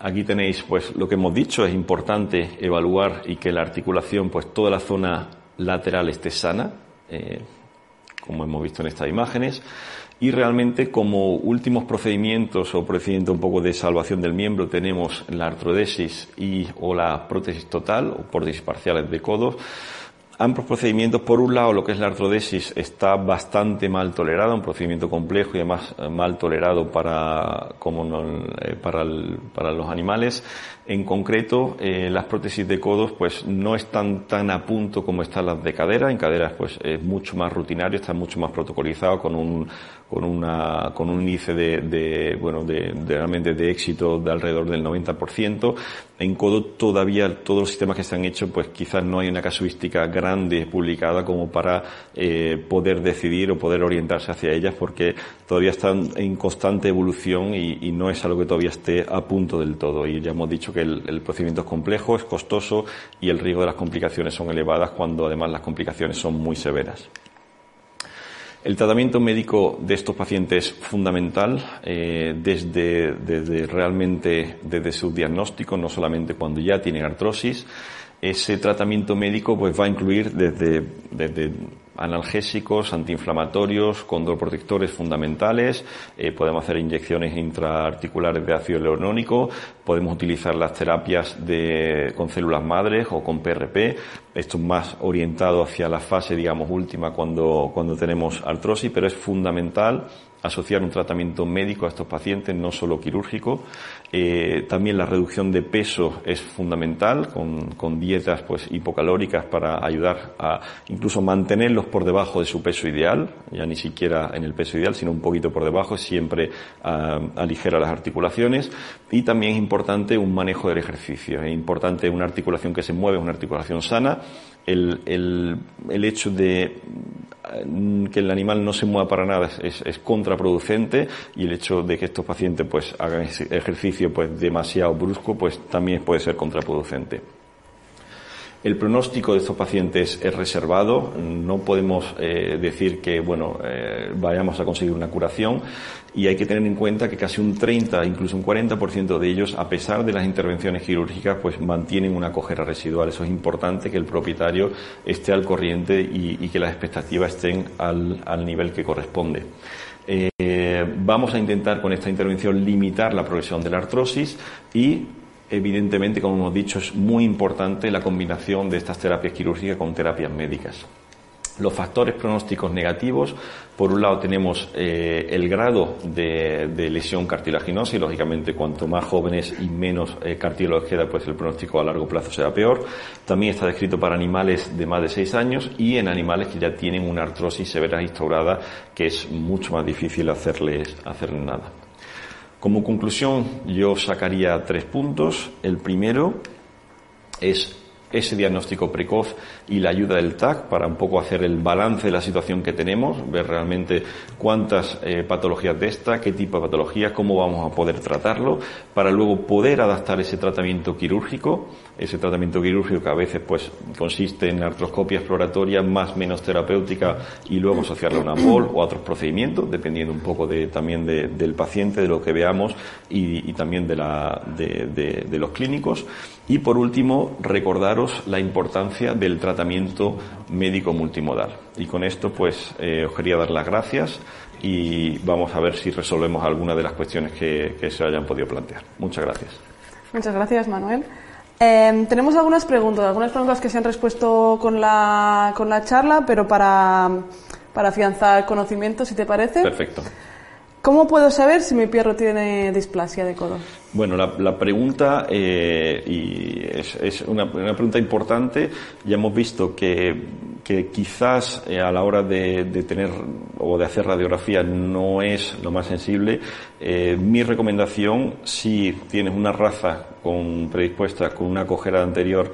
Aquí tenéis pues lo que hemos dicho, es importante evaluar y que la articulación, pues toda la zona lateral esté sana, eh, como hemos visto en estas imágenes, y realmente como últimos procedimientos o procedimiento un poco de salvación del miembro tenemos la artrodesis y o la prótesis total o prótesis parciales de codos, Ambos procedimientos, por un lado, lo que es la artrodesis está bastante mal tolerado, un procedimiento complejo y además eh, mal tolerado para, como eh, para, para, los animales. En concreto, eh, las prótesis de codos, pues no están tan a punto como están las de cadera. En caderas, pues es mucho más rutinario, está mucho más protocolizado con un, con una, con un índice de, bueno, de, de, realmente de éxito de alrededor del 90%. En codo todavía todos los sistemas que se han hecho, pues quizás no hay una casuística grande publicada como para eh, poder decidir o poder orientarse hacia ellas porque todavía están en constante evolución y, y, no es algo que todavía esté a punto del todo. Y ya hemos dicho que el, el procedimiento es complejo, es costoso y el riesgo de las complicaciones son elevadas cuando además las complicaciones son muy severas. El tratamiento médico de estos pacientes es fundamental eh, desde, desde, realmente desde su diagnóstico, no solamente cuando ya tienen artrosis. Ese tratamiento médico pues va a incluir desde, desde analgésicos, antiinflamatorios, condroprotectores fundamentales, eh, podemos hacer inyecciones intraarticulares de ácido hialurónico, podemos utilizar las terapias de, con células madres o con PRP, esto es más orientado hacia la fase, digamos, última cuando, cuando tenemos artrosis, pero es fundamental asociar un tratamiento médico a estos pacientes, no solo quirúrgico. Eh, también la reducción de peso es fundamental, con, con, dietas pues hipocalóricas para ayudar a incluso mantenerlos por debajo de su peso ideal, ya ni siquiera en el peso ideal, sino un poquito por debajo, siempre uh, aligera las articulaciones. Y también es importante un manejo del ejercicio, es importante una articulación que se mueve, una articulación sana. El, el, el hecho de que el animal no se mueva para nada es, es, contraproducente y el hecho de que estos pacientes pues hagan ejercicio pues demasiado brusco pues también puede ser contraproducente. El pronóstico de estos pacientes es reservado. No podemos eh, decir que, bueno, eh, vayamos a conseguir una curación y hay que tener en cuenta que casi un 30, incluso un 40% de ellos, a pesar de las intervenciones quirúrgicas, pues mantienen una cojera residual. Eso es importante que el propietario esté al corriente y, que las expectativas estén al, al nivel que corresponde. Eh, vamos a intentar con esta intervención limitar la progresión de la artrosis y evidentemente, como hemos dicho, es muy importante la combinación de estas terapias quirúrgicas con terapias médicas. Los factores pronósticos negativos, por un lado tenemos eh, el grado de, lesión cartilaginosa y lógicamente cuanto más jóvenes y menos eh, queda, pues el pronóstico a largo plazo será peor. También está descrito para animales de más de 6 años y en animales que ya tienen una artrosis severa instaurada que es mucho más difícil hacerles, hacerles nada. Como conclusión, yo sacaría tres puntos. El primero es ese diagnóstico precoz y la ayuda del TAC para un poco hacer el balance de la situación que tenemos, ver realmente cuántas eh, patologías de esta, qué tipo de patologías, cómo vamos a poder tratarlo, para luego poder adaptar ese tratamiento quirúrgico, ese tratamiento quirúrgico que a veces pues consiste en artroscopia exploratoria más menos terapéutica y luego asociarlo a una POL o a otros procedimientos, dependiendo un poco de, también de, del paciente, de lo que veamos y, también de, la, de, de los clínicos. Y por último, recordaros la importancia del tratamiento médico multimodal. Y con esto, pues, eh, os quería dar las gracias y vamos a ver si resolvemos algunas de las cuestiones que, que se hayan podido plantear. Muchas gracias. Muchas gracias, Manuel. Eh, tenemos algunas preguntas, algunas preguntas que se han respuesto con la, con la charla, pero para, para afianzar conocimiento, si te parece. Perfecto. ¿Cómo puedo saber si mi perro tiene displasia de codo? Bueno, la, la pregunta eh, y es, una, pregunta importante. Ya hemos visto que, quizás eh, a la hora de, tener o de hacer radiografía no es lo más sensible. Eh, mi recomendación, si tienes una raza con predispuesta con una cojera anterior,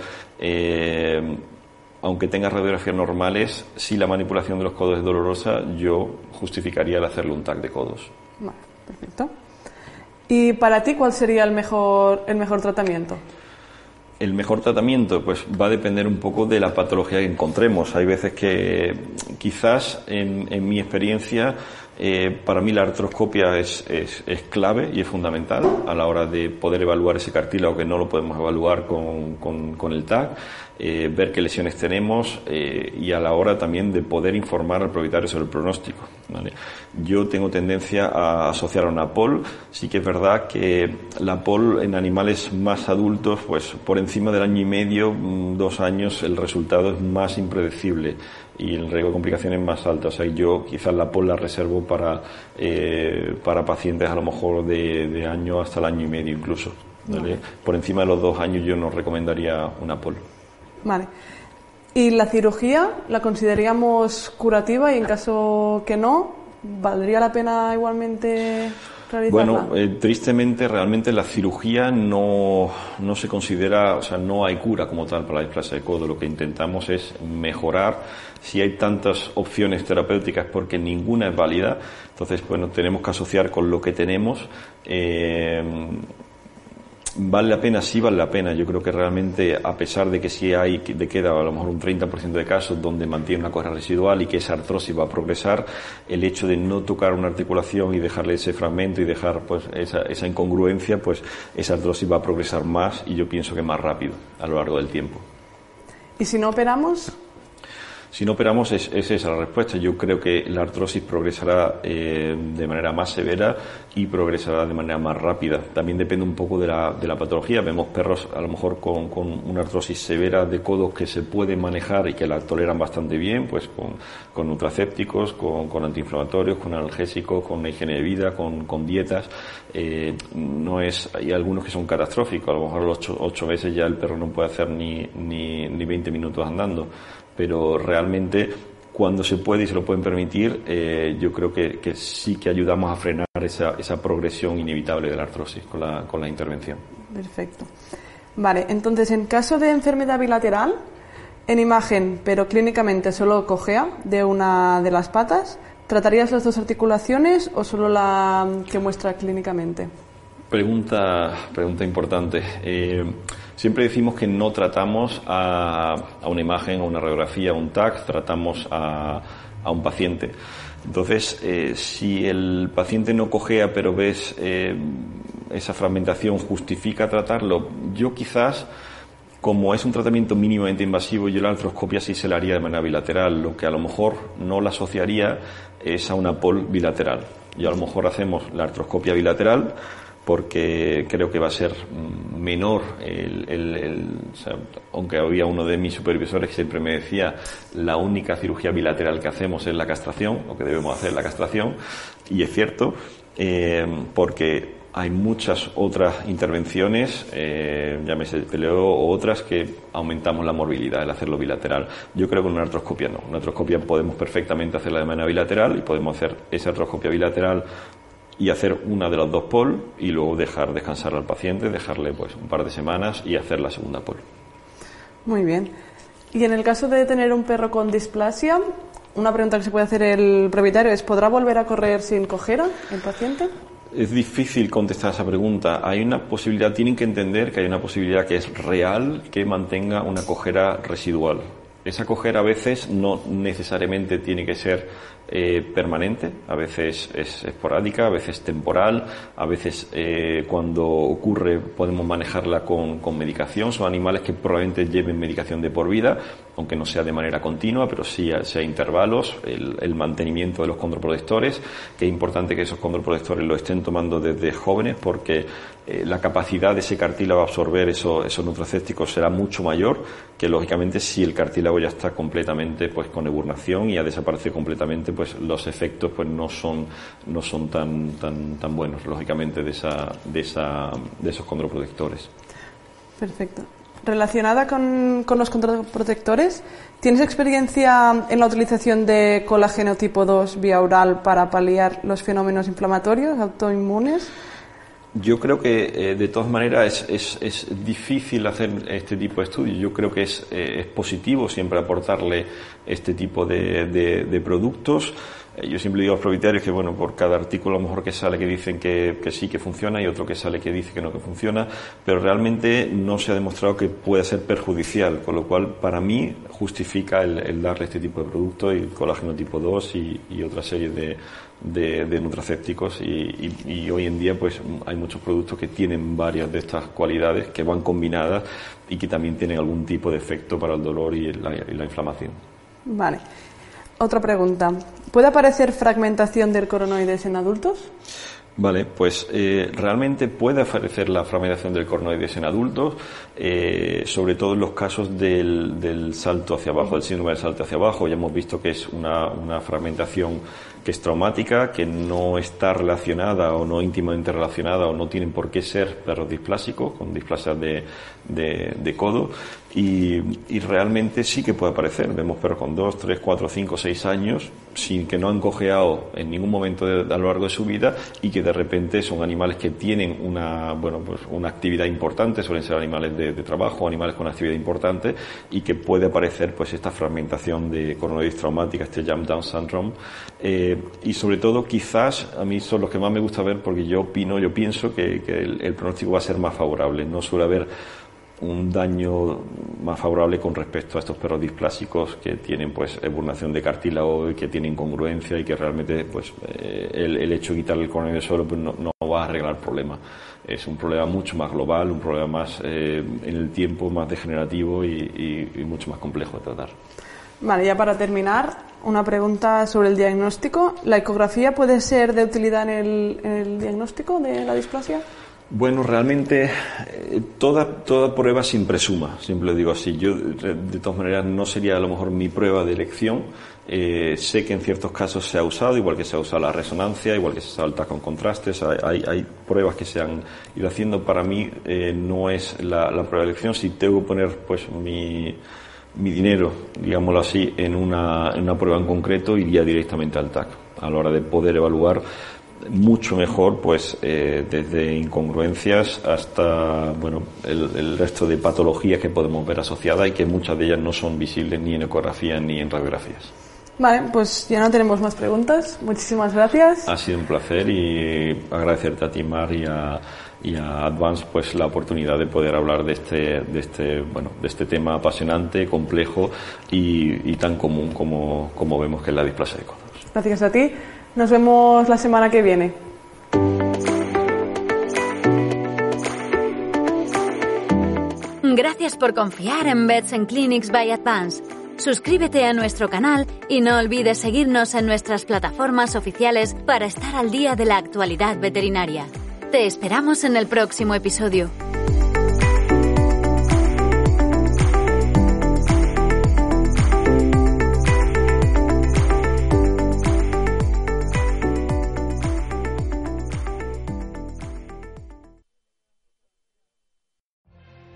aunque tengas radiografías normales, si la manipulación de los codos es dolorosa, yo justificaría el hacerle un TAC de codos. Vale, perfecto. ¿Y para ti cuál sería el mejor, el mejor tratamiento? El mejor tratamiento pues va a depender un poco de la patología que encontremos. Hay veces que quizás en, en mi experiencia eh, para mí la artroscopia es, clave y es fundamental a la hora de poder evaluar ese cartílago que no lo podemos evaluar con el TAC, eh, ver qué lesiones tenemos eh, y a la hora también de poder informar al propietario sobre el pronóstico. ¿vale? Yo tengo tendencia a asociar a una POL. Sí que es verdad que la POL en animales más adultos, pues por encima del año y medio, mm, dos años, el resultado es más impredecible y el riesgo de complicaciones más alto. O sea, yo quizás la POL la reservo para, eh, para pacientes a lo mejor de, de, año hasta el año y medio incluso. ¿vale? Por encima de los dos años yo no recomendaría una POL. Vale. ¿Y la cirugía la consideraríamos curativa y en caso que no, valdría la pena igualmente Bueno, eh, tristemente realmente la cirugía no, no se considera, o sea, no hay cura como tal para la displasia de codo. Lo que intentamos es mejorar. Si hay tantas opciones terapéuticas porque ninguna es válida, entonces bueno, tenemos que asociar con lo que tenemos. Eh, vale la pena, sí vale la pena. Yo creo que realmente, a pesar de que sí hay, de queda a lo mejor un 30% de casos donde mantiene una cosa residual y que esa artrosis va a progresar, el hecho de no tocar una articulación y dejarle ese fragmento y dejar pues esa, esa incongruencia, pues esa artrosis va a progresar más y yo pienso que más rápido a lo largo del tiempo. ¿Y si no operamos? Si no operamos, es, esa es la respuesta. Yo creo que la artrosis progresará eh, de manera más severa y progresará de manera más rápida. También depende un poco de la, de la patología. Vemos perros a lo mejor con, una artrosis severa de codos que se pueden manejar y que la toleran bastante bien, pues con, con nutracépticos, con, con, antiinflamatorios, con analgésicos, con higiene de vida, con, dietas. Eh, no es, hay algunos que son catastróficos. A lo mejor los ocho, ocho meses ya el perro no puede hacer ni, ni, ni 20 minutos andando pero realmente cuando se puede y se lo pueden permitir, eh, yo creo que, sí que ayudamos a frenar esa, esa progresión inevitable de la artrosis con la, con la intervención. Perfecto. Vale, entonces en caso de enfermedad bilateral, en imagen, pero clínicamente solo cojea de una de las patas, ¿tratarías las dos articulaciones o solo la que muestra clínicamente? Pregunta, pregunta importante. Eh, Siempre decimos que no tratamos a, a una imagen, a una radiografía, a un TAC, tratamos a, a un paciente. Entonces, eh, si el paciente no cojea pero ves eh, esa fragmentación, justifica tratarlo, yo quizás, como es un tratamiento mínimamente invasivo, yo la artroscopia sí se la haría de manera bilateral. Lo que a lo mejor no la asociaría es a una POL bilateral. Y a lo mejor hacemos la artroscopia bilateral, porque creo que va a ser menor el, el, el o sea, aunque había uno de mis supervisores que siempre me decía la única cirugía bilateral que hacemos es la castración o que debemos hacer la castración y es cierto eh, porque hay muchas otras intervenciones, eh, llámese peleo o otras, que aumentamos la morbilidad al hacerlo bilateral. Yo creo que una artroscopia no. Una artroscopia podemos perfectamente hacerla de manera bilateral y podemos hacer esa artroscopia bilateral y hacer una de las dos pol y luego dejar descansar al paciente, dejarle pues un par de semanas y hacer la segunda pol. Muy bien. Y en el caso de tener un perro con displasia, una pregunta que se puede hacer el propietario es ¿podrá volver a correr sin cojera el paciente? Es difícil contestar esa pregunta. Hay una posibilidad, tienen que entender que hay una posibilidad que es real que mantenga una cojera residual. Esa cojera a veces no necesariamente tiene que ser eh, permanente, a veces es esporádica, a veces temporal, a veces eh, cuando ocurre podemos manejarla con, con, medicación. Son animales que probablemente lleven medicación de por vida, aunque no sea de manera continua, pero sí a, sea intervalos, el, el, mantenimiento de los condroprotectores, que es importante que esos condroprotectores lo estén tomando desde jóvenes porque eh, la capacidad de ese cartílago a absorber eso, esos nutracépticos será mucho mayor que lógicamente si el cartílago ya está completamente pues con eburnación y ha desaparecido completamente pues los efectos pues no son no son tan tan tan buenos lógicamente de esa de esa de esos condroprotectores perfecto relacionada con, con los condroprotectores ¿tienes experiencia en la utilización de colágeno tipo 2 vía oral para paliar los fenómenos inflamatorios autoinmunes? Yo creo que eh, de todas maneras es, es, es, difícil hacer este tipo de estudios. Yo creo que es, eh, es positivo siempre aportarle este tipo de, de, productos. Eh, yo siempre digo a los propietarios que, bueno, por cada artículo a lo mejor que sale que dicen que, que, sí que funciona y otro que sale que dice que no que funciona, pero realmente no se ha demostrado que pueda ser perjudicial, con lo cual para mí justifica el, el darle este tipo de productos, el colágeno tipo 2 y, y otra serie de, de, de nutracépticos y, hoy en día pues hay muchos productos que tienen varias de estas cualidades que van combinadas y que también tienen algún tipo de efecto para el dolor y la, y la inflamación. Vale. Otra pregunta. ¿Puede aparecer fragmentación del coronoides en adultos? Vale, pues eh, realmente puede aparecer la fragmentación del cornoides en adultos, eh, sobre todo en los casos del, del, salto hacia abajo, del síndrome del salto hacia abajo. Ya hemos visto que es una, una fragmentación que es traumática, que no está relacionada o no íntimamente relacionada o no tienen por qué ser perros displásicos, con displasias de, de, de codo, y, y, realmente sí que puede aparecer. Vemos perros con 2, 3, 4, 5, 6 años, sin que no han cojeado en ningún momento de, a lo largo de su vida y que de repente son animales que tienen una, bueno, pues una actividad importante, suelen ser animales de, de trabajo, animales con actividad importante y que puede aparecer pues esta fragmentación de coronoides traumática, este jump down syndrome. Eh, y sobre todo quizás a mí son los que más me gusta ver porque yo opino, yo pienso que, que el, el pronóstico va a ser más favorable. No suele haber un daño más favorable con respecto a estos perros displásicos que tienen pues eburnación de cartílago y que tienen congruencia y que realmente pues eh, el, hecho de quitarle el coronavirus solo pues no, va a arreglar el problema. Es un problema mucho más global, un problema más eh, en el tiempo, más degenerativo y, mucho más complejo de tratar. Vale, ya para terminar, una pregunta sobre el diagnóstico. ¿La ecografía puede ser de utilidad en el diagnóstico de la displasia? Bueno, realmente eh, toda, toda prueba siempre suma, siempre digo así. Yo, de todas maneras, no sería a lo mejor mi prueba de elección. Eh, sé que en ciertos casos se ha usado, igual que se ha usado la resonancia, igual que se TAC con contrastes. Hay, hay, pruebas que se han ido haciendo. Para mí eh, no es la, la, prueba de elección. Si tengo que poner pues mi, mi dinero, digámoslo así, en una, en una prueba en concreto, iría directamente al TAC a la hora de poder evaluar mucho mejor, pues eh, desde incongruencias hasta bueno el, el, resto de patologías que podemos ver asociadas y que muchas de ellas no son visibles ni en ecografía ni en radiografías. Vale, pues ya no tenemos más preguntas. Muchísimas gracias. Ha sido un placer y agradecerte a ti, Mar, y a, y a Advance pues la oportunidad de poder hablar de este, de este, bueno, de este tema apasionante, complejo y, y tan común como, como vemos que es la displasia de codos. Gracias a ti. Nos vemos la semana que viene. Gracias por confiar en Beds and Clinics by Advance. Suscríbete a nuestro canal y no olvides seguirnos en nuestras plataformas oficiales para estar al día de la actualidad veterinaria. Te esperamos en el próximo episodio.